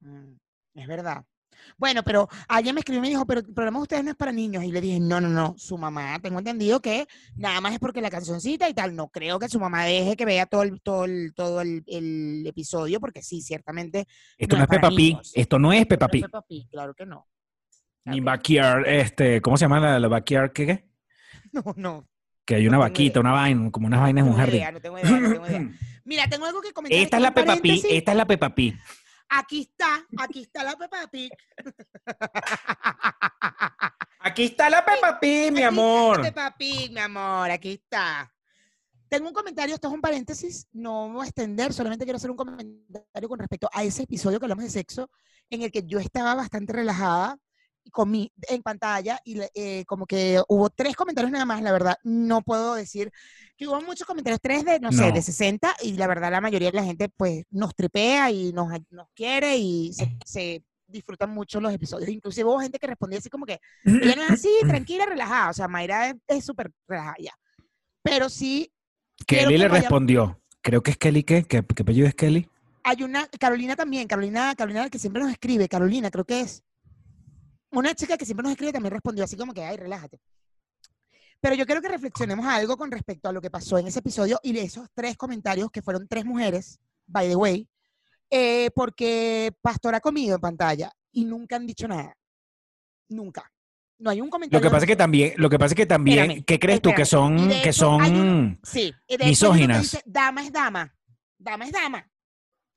Mm. Es verdad. Bueno, pero alguien me escribió y me dijo, pero el programa de ustedes no es para niños. Y le dije, no, no, no, su mamá, tengo entendido que nada más es porque la cancioncita y tal. No creo que su mamá deje que vea todo el, todo el, todo el, el episodio, porque sí, ciertamente. Esto no, No es Peppa Pig. Esto no es Peppa no es Pig. Peppa Pig, claro que no. Ni Claro que Backyard, este, ¿cómo se llama la, la Backyard? ¿Qué, qué? No, no. Que hay una vaquita, idea. una vaina, como unas vainas en un jardín. idea, no tengo idea, tengo idea. Mira, tengo algo que comentar. Esta es la Peppa Pig, esta es la Peppa Pig. Aquí está, aquí está la Peppa Pig. Aquí está la Peppa Pig, mi Aquí está amor. la Peppa Pig, mi amor, aquí está. Tengo un comentario, esto es un paréntesis, no voy a extender, solamente quiero hacer un comentario con respecto a ese episodio que hablamos de sexo, en el que yo estaba bastante relajada comí en pantalla y eh, como que hubo tres comentarios nada más, la verdad, no puedo decir que hubo muchos comentarios, tres de, no, sé, No. de 60 y la verdad la mayoría de la gente pues nos tripea y nos, nos quiere y se, se disfrutan mucho los episodios. Inclusive hubo gente que respondía así como que, es así, tranquila, relajada. O sea, Mayra es- súper relajada ya. Pero sí, Kelly que le vaya- respondió. Creo que es Kelly, ¿qué? ¿Qué, qué apellido es Kelly? hay una, Carolina también, Carolina, Carolina que siempre nos escribe, Carolina creo que es. Una chica que siempre nos escribe también respondió así como que, ay, relájate. Pero yo quiero que reflexionemos algo con respecto a lo que pasó en ese episodio y de esos tres comentarios que fueron tres mujeres, by the way, eh, porque Pastor ha comido en pantalla y nunca han dicho nada. Nunca. No hay un comentario. Lo que pasa es que también, lo que pasa es que también, Espérame, ¿qué crees tú? Que son, que hecho, son, un- Sí, de misóginas. dice, dama es dama, dama es dama.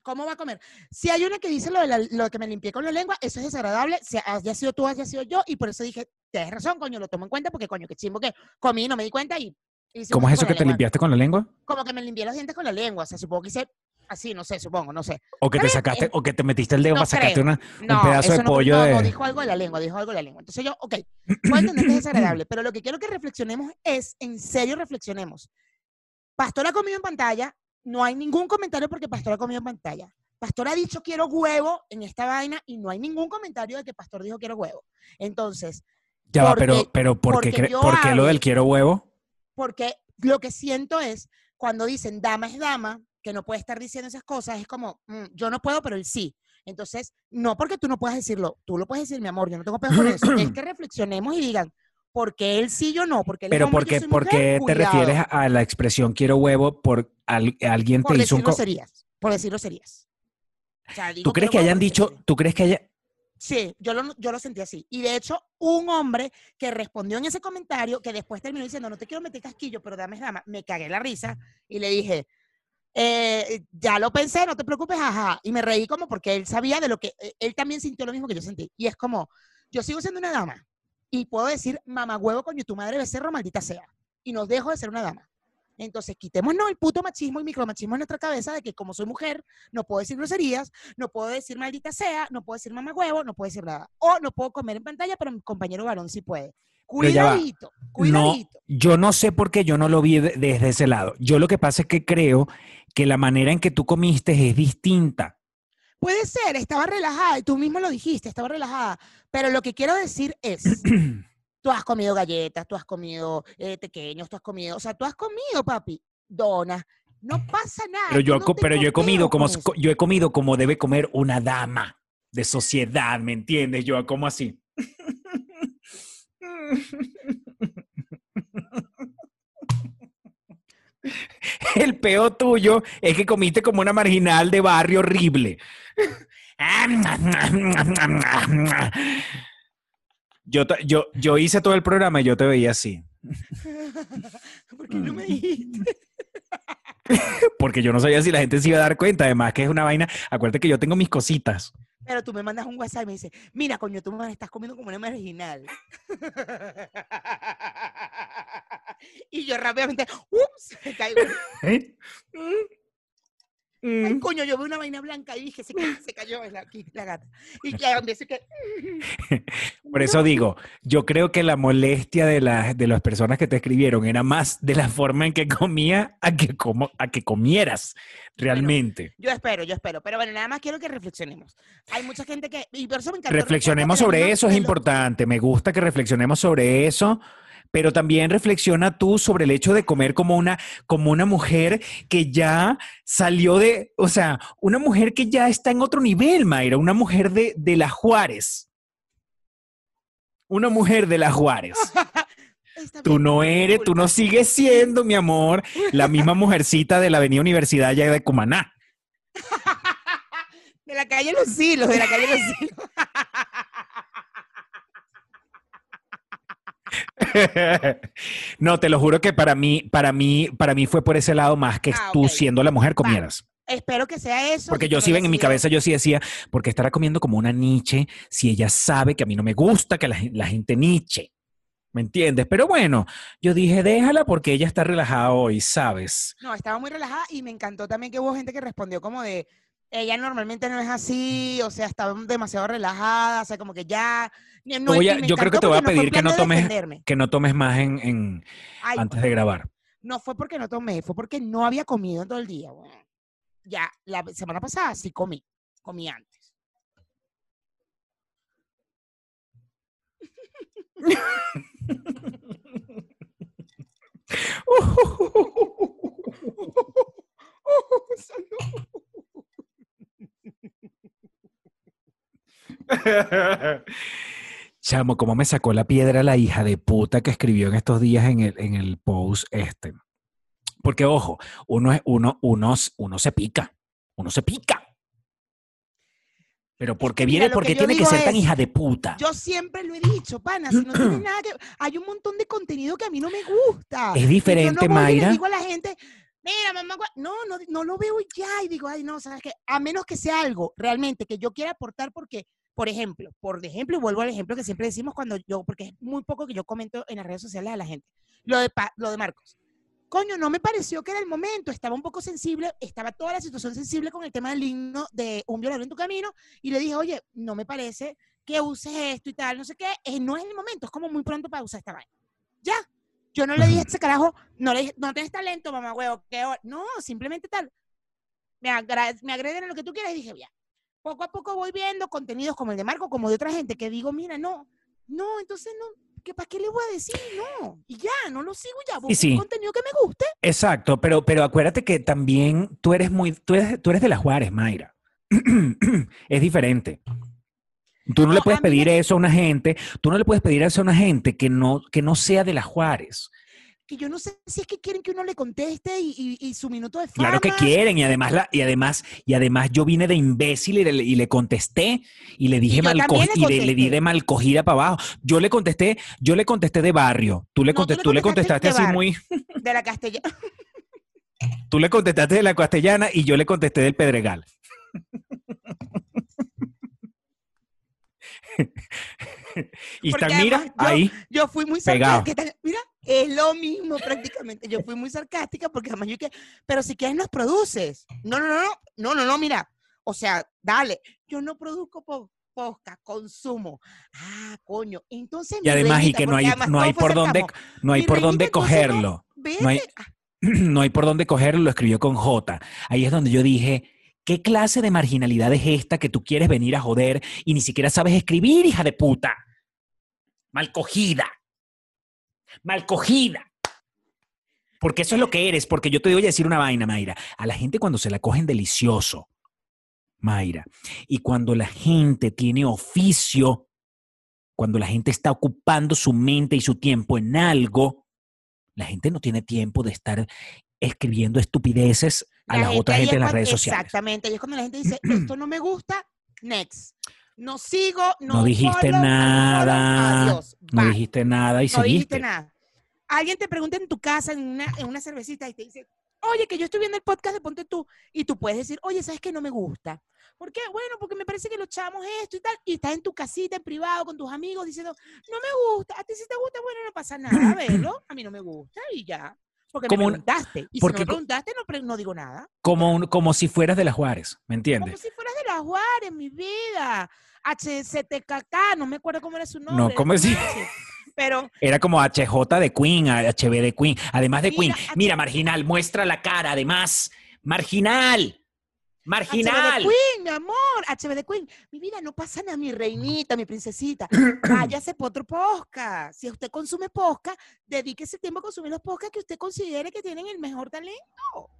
¿Cómo va a comer? Si hay una que dice lo de la- lo que me limpié con la lengua, eso es desagradable, si haya sido tú, haya sido yo, y por eso dije, tienes razón, coño, lo tomo en cuenta, porque coño, que chimbo que comí, no me di cuenta y... hice ¿cómo es eso que te lengua. limpiaste con la lengua? Como que me limpié los dientes con la lengua, o sea, supongo que hice así, no sé, supongo, no sé. O que te sacaste, o que te metiste el dedo no para sacarte creo. una, No, un pedazo de no- pollo no, de. no, dijo algo de la lengua, dijo algo de la lengua. Entonces yo, ok, puedo entender que es desagradable, pero lo que quiero que reflexionemos es, en serio reflexionemos. Pastor ha comido en pantalla, no hay ningún comentario porque Pastor ha comido en pantalla. Pastor ha dicho quiero huevo en esta vaina y no hay ningún comentario de que Pastor dijo quiero huevo. Entonces, Ya va, porque- pero, pero ¿por qué, porque por qué lo del quiero huevo? porque lo que siento es cuando dicen dama es dama, que no puede estar diciendo esas cosas, es como, mm, yo no puedo, pero él sí. Entonces, no porque tú no puedas decirlo, tú lo puedes decir, mi amor, yo no tengo peor con eso. es que reflexionemos y digan, ¿por qué él sí, yo no? Porque él es Pero hombre, ¿por yo qué, soy por mujer, te cuidado. refieres a la expresión quiero huevo por al- alguien Por te hizo un... serías, por decirlo serías. O sea, digo ¿Tú crees que hayan porque dicho, sería. tú crees que haya... Sí, yo lo, yo lo sentí así. Y de hecho, un hombre que respondió en ese comentario, que después terminó diciendo, no te quiero meter casquillo, pero dame es dama, me cagué la risa y le dije, "Eh, ya lo pensé, no te preocupes, ajá. Y me reí como porque él sabía de lo que, eh, él también sintió lo mismo que yo sentí. Y es como, yo sigo siendo una dama y puedo decir, mamá huevo, coño, tu madre becerro, maldita sea. Y no dejo de ser una dama. Entonces, quitémonos el puto machismo y micromachismo en nuestra cabeza de que como soy mujer, no puedo decir groserías, no puedo decir maldita sea, no puedo decir mamá huevo, no puedo decir nada. O no puedo comer en pantalla, pero mi compañero varón sí puede. Va. Cuidadito, No, cuidadito. yo no sé por qué yo no lo vi de- desde ese lado. Yo lo que pasa es que creo que la manera en que tú comiste es distinta. Puede ser, estaba relajada, y tú mismo lo dijiste, estaba relajada. Pero lo que quiero decir es, tú has comido galletas, tú has comido eh, pequeños, tú has comido, o sea, tú has comido, papi, donas. No pasa nada. Pero yo, he no co- pero tengo yo he comido como, yo he comido como debe comer una dama de sociedad, ¿me entiendes? Yo como así. El peo tuyo es que comiste como una marginal de barrio horrible. Yo, yo, yo hice todo el programa y yo te veía así. ¿Por qué no me Mm. dijiste? Porque yo no sabía si la gente se iba a dar cuenta. Además, que es una vaina. Acuérdate que yo tengo mis cositas. Pero tú me mandas un WhatsApp y me dices, mira, coño, tú me estás comiendo como una marginal. y yo rápidamente, ups, me caigo. ¿Eh? Ay, Mm. coño, yo veo una vaina blanca y dije, se, ca- se cayó la, aquí, la gata. Y que empecé que... Por eso digo, yo creo que la molestia de, las de las personas que te escribieron era más de la forma en que comía a que, como, a que comieras realmente. Yo espero, yo espero. Pero bueno, nada más quiero que reflexionemos. Hay mucha gente que... Y por eso me reflexionemos sobre eso, es importante. Me gusta que reflexionemos sobre eso pero también reflexiona tú sobre el hecho de comer como una, como una mujer que ya salió de, o sea, una mujer que ya está en otro nivel, Mayra, una mujer de, de la Juárez. Una mujer de la Juárez. Tú no eres, tú no sigues siendo, mi amor, la misma mujercita de la Avenida Universidad ya de Cumaná. De la calle Los Silos, de la calle Los Silos. no, te lo juro que para mí, para mí, para mí fue por ese lado más que Ah, tú siendo la mujer comieras. Espero que sea eso. Porque yo sí en mi cabeza, yo sí decía, porque estará comiendo como una Nietzsche si ella sabe que a mí no me gusta que la, la gente Nietzsche. ¿Me entiendes? Pero bueno, yo dije, déjala porque ella está relajada hoy, ¿sabes? No, estaba muy relajada y me encantó también que hubo gente que respondió como de, ella normalmente no es así, o sea, estaba demasiado relajada, o sea, como que ya... No, yo creo que te voy a pedir que no tomes-. Que no tomes más en, en- Ay, antes de grabar. no fue porque no tomé, fue porque no había comido en todo el día. bueno. Ya, la semana pasada sí comí, comí antes. Chamo, ¿cómo me sacó la piedra la hija de puta que escribió en estos días en el, en el post este? Porque, ojo, uno, es, uno, uno, uno se pica. Uno se pica. Pero ¿por qué que mira, viene? lo ¿Por que qué yo tiene que ser tan hija de puta? Yo siempre lo he dicho, pana, si no tiene nada que... Hay un montón de contenido que a mí no me gusta. Es diferente, yo no voy y Mayra. digo a la gente, mira, mamá, gua-". no, no, no lo veo ya. Y digo, ay, no, ¿sabes qué? A menos que sea algo realmente que yo quiera aportar porque, por ejemplo, por ejemplo, y vuelvo al ejemplo que siempre decimos cuando yo, porque es muy poco que yo comento en las redes sociales a la gente, lo de, Pa- lo de Marcos. Coño, no me pareció que era el momento, estaba un poco sensible, estaba toda la situación sensible con el tema del himno de un violador en tu camino, y le dije, oye, no me parece que uses esto y tal, no sé qué, eh, no es el momento, es como muy pronto para usar esta vaina. Ya, yo no le dije a ese carajo, no le dije, no tienes talento, mamá huevo, que ho-". no, simplemente tal. Me, agra- me agreden en lo que tú quieras y dije, ya. Poco a poco voy viendo contenidos como el de Marco, como de otra gente, que digo, mira, no, no, entonces no, ¿qué, ¿para qué le voy a decir? No, y ya, no lo sigo ya, busco sí. contenido que me guste. Exacto, pero, pero acuérdate que también tú eres muy, tú eres, tú eres de las Juárez, Mayra. es diferente. Tú no, le No, puedes a mí pedir me- eso a una gente, tú no le puedes pedir eso a una gente que no, que no sea de las Juárez. Que yo no sé si es que quieren que uno le conteste y, y- y su minuto de fama. Claro que quieren, y además, la, y además, y además yo vine de imbécil y le, y le contesté y le dije mal también le y le, le di de mal cogida para abajo. Yo le contesté, yo le contesté de barrio. Tú le, No, tú le tú le contestaste así barrio. muy, De la castellana. tú le contestaste de la castellana y yo le contesté del Pedregal. y están, mira, yo- ahí. Yo fui muy sarcástica. Mira, es lo mismo prácticamente. Yo fui muy sarcástica porque además yo que, pero si quieres nos produces. No, no, no, no, no, no, no, mira. O sea, dale. Yo no produzco po- podcast, consumo. Ah, coño. Entonces Y además, y que no hay, no hay por dónde, no hay por dónde no- cogerlo. Vete. no hay- no hay por dónde cogerlo, lo escribió con J. Ahí es donde yo dije, ¿qué clase de marginalidad es esta que tú quieres venir a joder y ni siquiera sabes escribir, hija de puta? Mal cogida. Mal cogida. Porque eso es lo que eres, porque yo te voy a decir una vaina, Mayra. A la gente cuando se la cogen delicioso, Mayra, y cuando la gente tiene oficio, cuando la gente está ocupando su mente y su tiempo en algo, la gente no tiene tiempo de estar escribiendo estupideces a la, gente otra gente en las cuando- redes sociales. Exactamente. Y es cuando la gente dice, esto no me gusta, next. No sigo, no, No dijiste follow, nada, adiós, No dijiste nada y no dijiste seguiste. nada. Alguien te pregunta en tu casa, en una, en una cervecita, y te dice, oye, que yo estoy viendo el podcast de Ponte Tú, y tú puedes decir, oye, ¿sabes qué? No me gusta. ¿Por qué? Bueno, porque me parece que lo echamos esto y tal, y estás en tu casita, en privado, con tus amigos, diciendo, no me gusta, a ti sí te gusta, bueno, no pasa nada, velo, a mí no me gusta, y ya. Porque Como me un- preguntaste, y porque si no me preguntaste, no, pre- no digo nada. Como, un- como si fueras de las Juárez, ¿me Como entiendes? si fueras de la Juárez, mi vida. HCTKK, no me acuerdo cómo era su nombre. era ¿cómo como si-. Pero Era como HJ de Queen, HB de Queen. Además de Mira, Queen. Mira, marginal, muestra la cara, además. Marginal. Marginal. Queen, mi amor, HBD Queen. Mi vida, no pasa nada, mi reinita, mi princesita. Váyase por otro posca. Si usted consume posca, dedique ese tiempo a consumir los poscas que usted considere que tienen el mejor talento.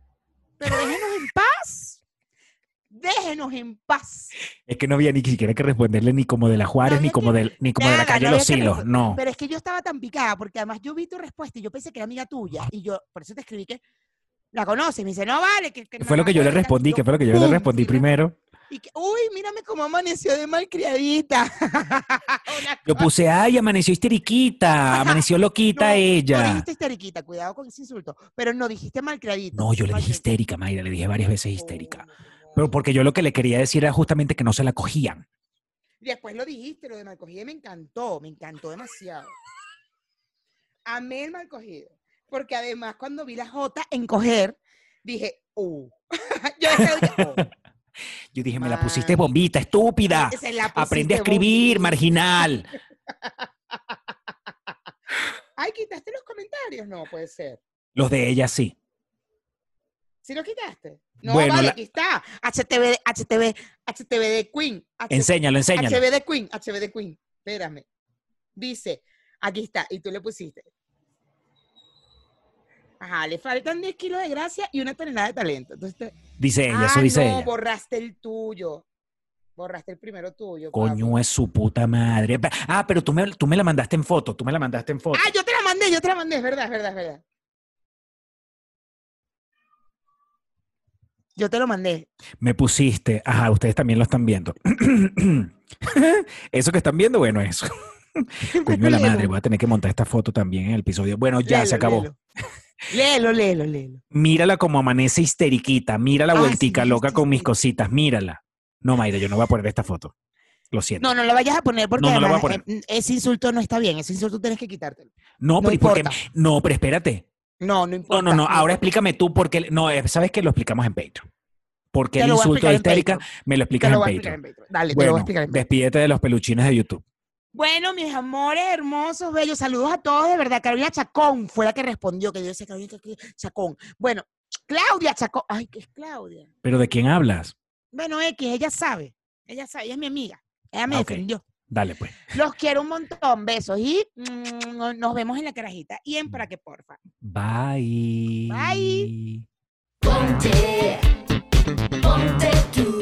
Pero déjenos en paz. Déjenos en paz. Es que no había ni siquiera que responderle ni como de la Juárez, No ni como, que- del, ni como de la calle no Los Hilos. No. Pero es que yo estaba tan picada, porque además yo vi tu respuesta y yo pensé que era amiga tuya. Y yo, por eso te escribí que la conoces. Y me dice, no vale. Que, que ¿Qué fue lo que yo le respondí? ¿Qué fue lo que yo le respondí primero? Y que, uy, mírame cómo amaneció de malcriadita. Yo puse, ay, amaneció histeriquita, amaneció loquita No, No ella. dijiste histeriquita, cuidado con ese insulto. Pero no dijiste malcriadita. No, yo le dije histérica, Mayra, le dije varias veces histérica. Oh, no, no. Pero porque yo lo que le quería decir era justamente que no se la cogían. Después lo dijiste, lo de malcogido me encantó, me encantó demasiado. Amé el malcogido. Porque además cuando vi la J en coger, dije, uh. yo dije, oh, Yo dije, me la pusiste Mami. bombita, estúpida. se la Aprende a escribir, marginal. Ay, quitaste los comentarios. No, puede ser. Los de ella sí. ¿Sí los quitaste? No, Bueno, vale, la- aquí está. HTV, HTV, HTV de Queen. H- Enséñalo, enséñalo. HB de Queen, HB de Queen. Espérame. Dice, aquí está, y tú le pusiste. Ajá, le faltan 10 kilos de gracia y una tonelada de talento. Entonces, te- Dice ella, eso ah, dice no, ella. borraste el tuyo. Borraste el primero tuyo. Coño, papi. es su puta madre. Ah, pero tú me, tú me la mandaste en foto, tú me la mandaste en foto. Ah, yo te la mandé, yo te la mandé, es verdad, es verdad, es verdad. Yo te lo mandé. Me pusiste, ajá, ustedes también lo están viendo. eso que están viendo, bueno, eso. Coño la madre, voy a tener que montar esta foto también en el episodio. Bueno, ya se acabó. Léelo, léelo, léelo. Mírala como amanece histeriquita, mira la Ah, vueltica sí, loca sí, con mis cositas, mírala. No, Mayra, yo no voy a poner esta foto. Lo siento. No, no lo vayas a poner porque No, además, eh, ese insulto no está bien. Ese insulto tienes que quitártelo. No, No pero ¿y por qué? importa. No, pero espérate. No, no importa. No, no, no. Ahora explícame tú por qué. No, eh, sabes que lo explicamos en Patreon. Porque el insulto de histérica me lo explicas en Patreon. en Patreon. Dale, te lo voy a explicar en Patreon. despídete de los peluchines de YouTube. Bueno, mis amores hermosos, bellos, saludos a todos, de verdad. Carolina Chacón fue la que respondió, que yo decía Carolina Chacón. Bueno, Claudia Chacón. Ay, ¿qué es Claudia? ¿Pero de quién hablas? Bueno, X, ella sabe. Ella sabe, ella es mi amiga. Ella me Ah, ok. defendió. Dale, pues. Los quiero un montón. Besos y mm, nos vemos en la carajita. Y en para que porfa. Bye. Bye. Ponte, ponte tú.